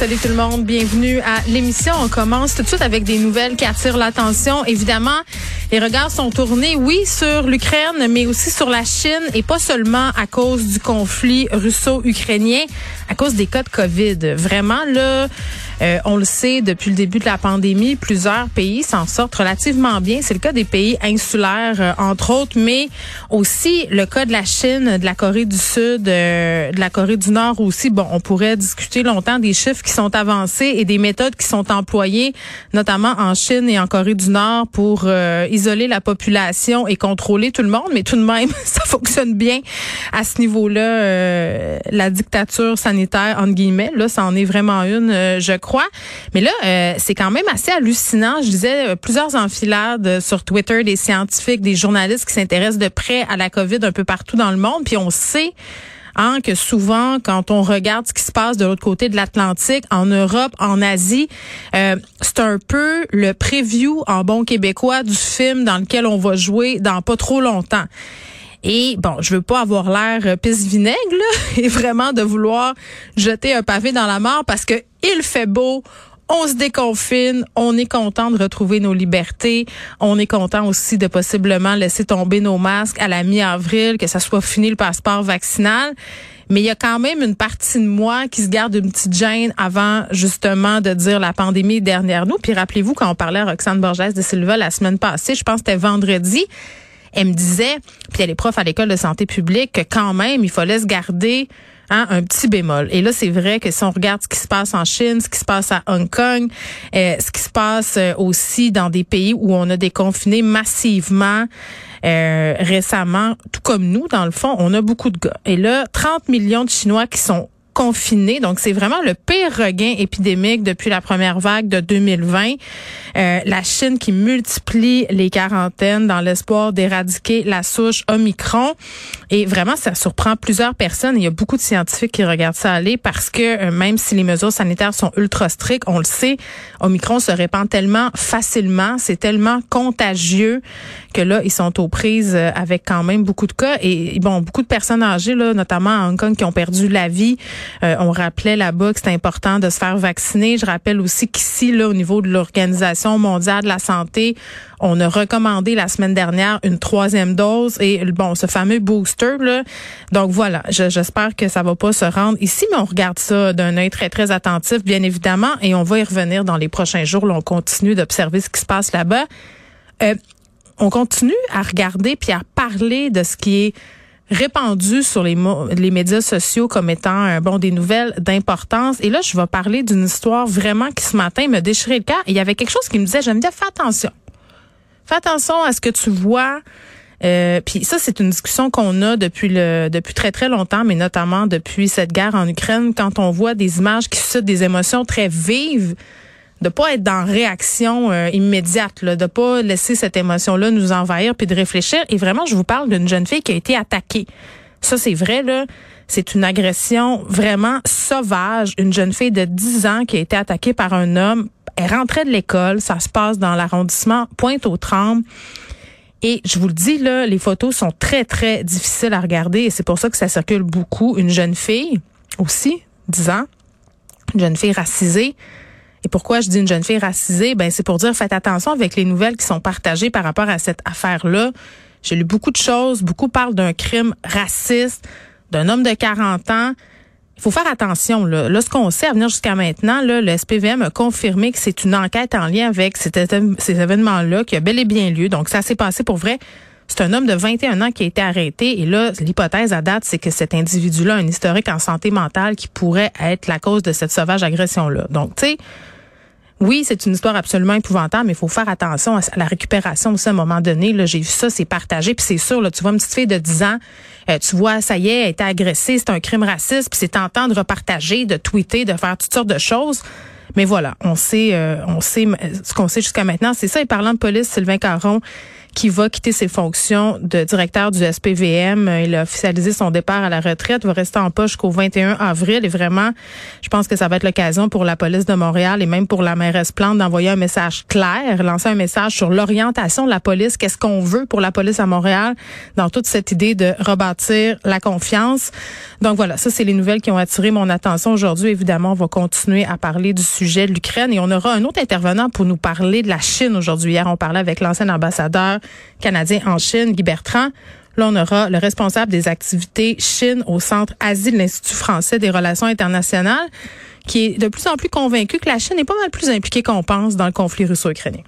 Salut tout le monde, bienvenue à l'émission. On commence tout de suite avec des nouvelles qui attirent l'attention. Évidemment, les regards sont tournés, oui, sur l'Ukraine, mais aussi sur la Chine, et pas seulement à cause du conflit russo-ukrainien, à cause des cas de COVID. Vraiment, là, euh, on le sait, depuis le début de la pandémie, plusieurs pays s'en sortent relativement bien. C'est le cas des pays insulaires, euh, entre autres, mais aussi le cas de la Chine, de la Corée du Sud, euh, de la Corée du Nord aussi. Bon, on pourrait discuter longtemps des chiffres sont avancés et des méthodes qui sont employées, notamment en Chine et en Corée du Nord, pour isoler la population et contrôler tout le monde. Mais tout de même, ça fonctionne bien à ce niveau-là. la dictature sanitaire, entre guillemets, là, ça en est vraiment une, je crois mais là, euh, c'est quand même assez hallucinant. Je disais euh, plusieurs enfilades euh, sur Twitter des scientifiques, des journalistes qui s'intéressent de près à la COVID un peu partout dans le monde. Puis on sait hein, que souvent, quand on regarde ce qui se passe de l'autre côté de l'Atlantique, en Europe, en Asie, c'est un peu le preview en bon québécois du film dans lequel on va jouer dans pas trop longtemps. Et bon, je veux pas avoir l'air pisse vinaigre et vraiment de vouloir jeter un pavé dans la mort parce que il fait beau, on se déconfine, on est content de retrouver nos libertés, on est content aussi de possiblement laisser tomber nos masques à la mi-avril, que ça soit fini le passeport vaccinal. Mais il y a quand même une partie de moi qui se garde une petite gêne avant justement de dire la pandémie dernière nous. Puis rappelez-vous quand on parlait à Roxane Borges de Silva la semaine passée, je pense que c'était vendredi, elle me disait, puis elle est prof à l'école de santé publique, que quand même, il fallait se garder hein, un petit bémol. Et là, c'est vrai que si on regarde ce qui se passe en Chine, ce qui se passe à Hong Kong, euh, ce qui se passe euh, aussi dans des pays où on a déconfiné massivement euh, récemment, tout comme nous, dans le fond, on a beaucoup de gars. Et là, 30 millions de Chinois qui sont Donc, c'est vraiment le pire regain épidémique depuis la première vague de 2020. Euh, la Chine qui multiplie les quarantaines dans l'espoir d'éradiquer la souche Omicron. Et vraiment, ça surprend plusieurs personnes. Il y a beaucoup de scientifiques qui regardent ça aller parce que euh, même si les mesures sanitaires sont ultra strictes, on le sait, Omicron se répand tellement facilement, c'est tellement contagieux que là, ils sont aux prises euh, avec quand même beaucoup de cas. Et bon, beaucoup de personnes âgées, là, notamment à Hong Kong, qui ont perdu la vie. Euh, on rappelait là-bas que c'est important de se faire vacciner. Je rappelle aussi qu'ici, là, au niveau de l'Organisation mondiale de la santé, on a recommandé la semaine dernière une troisième dose et bon, ce fameux booster là. Donc voilà, j'espère que ça va pas se rendre ici, mais on regarde ça d'un œil très très attentif, bien évidemment, et on va y revenir dans les prochains jours. On continue d'observer ce qui se passe là-bas. Euh, on continue à regarder puis à parler de ce qui est répandu sur les, les médias sociaux comme étant bon des nouvelles d'importance. Et là, je vais parler d'une histoire vraiment qui ce matin me déchirait le cœur. Il y avait quelque chose qui me disait, j'aime bien, fais attention. Fais attention à ce que tu vois. Euh, puis ça, c'est une discussion qu'on a depuis le depuis très très longtemps, mais notamment depuis cette guerre en Ukraine, quand on voit des images qui suscitent des émotions très vives de pas être dans réaction euh, immédiate, là, de pas laisser cette émotion-là nous envahir puis de réfléchir. Et vraiment, je vous parle d'une jeune fille qui a été attaquée. Ça, c'est vrai, là. C'est une agression vraiment sauvage. Une jeune fille de 10 ans qui a été attaquée par un homme. Elle rentrait de l'école. Ça se passe dans l'arrondissement Pointe-aux-Trembles. Et je vous le dis, là, les photos sont très, très difficiles à regarder et c'est pour ça que ça circule beaucoup. Une jeune fille aussi, 10 ans, une jeune fille racisée, et pourquoi je dis une jeune fille racisée? Ben, c'est pour dire, faites attention avec les nouvelles qui sont partagées par rapport à cette affaire-là. J'ai lu beaucoup de choses. Beaucoup parlent d'un crime raciste, d'un homme de 40 ans. Il faut faire attention. Là, là ce qu'on sait à venir jusqu'à maintenant, là, le SPVM a confirmé que c'est une enquête en lien avec ces événements-là qui a bel et bien lieu. Donc, ça s'est passé pour vrai. C'est un homme de 21 ans qui a été arrêté. Et là, l'hypothèse à date, c'est que cet individu-là a un historique en santé mentale qui pourrait être la cause de cette sauvage agression-là. Donc, tu sais, oui, c'est une histoire absolument épouvantable, mais il faut faire attention à la récupération aussi à un moment donné. Là, j'ai vu ça, c'est partagé, puis c'est sûr, là, tu vois une petite fille de 10 ans, euh, tu vois, ça y est, elle a été agressée, c'est un crime raciste, puis c'est tentant de repartager, de tweeter, de faire toutes sortes de choses. Mais voilà, on sait, euh, on sait ce qu'on sait jusqu'à maintenant. C'est ça. Et parlant de police, Sylvain Caron, qui va quitter ses fonctions de directeur du SPVM. Il a officialisé son départ à la retraite, va rester en poche jusqu'au 21 avril. Et vraiment, je pense que ça va être l'occasion pour la police de Montréal et même pour la mairesse Plante d'envoyer un message clair, lancer un message sur l'orientation de la police. Qu'est-ce qu'on veut pour la police à Montréal dans toute cette idée de rebâtir la confiance? Donc voilà, ça c'est les nouvelles qui ont attiré mon attention aujourd'hui. Évidemment, on va continuer à parler du sujet de l'Ukraine et on aura un autre intervenant pour nous parler de la Chine aujourd'hui. Hier, on parlait avec l'ancien ambassadeur canadien en Chine, Guy Bertrand. Là, on aura le responsable des activités Chine au Centre Asie de l'Institut français des relations internationales, qui est de plus en plus convaincu que la Chine est pas mal plus impliquée qu'on pense dans le conflit russo-ukrainien.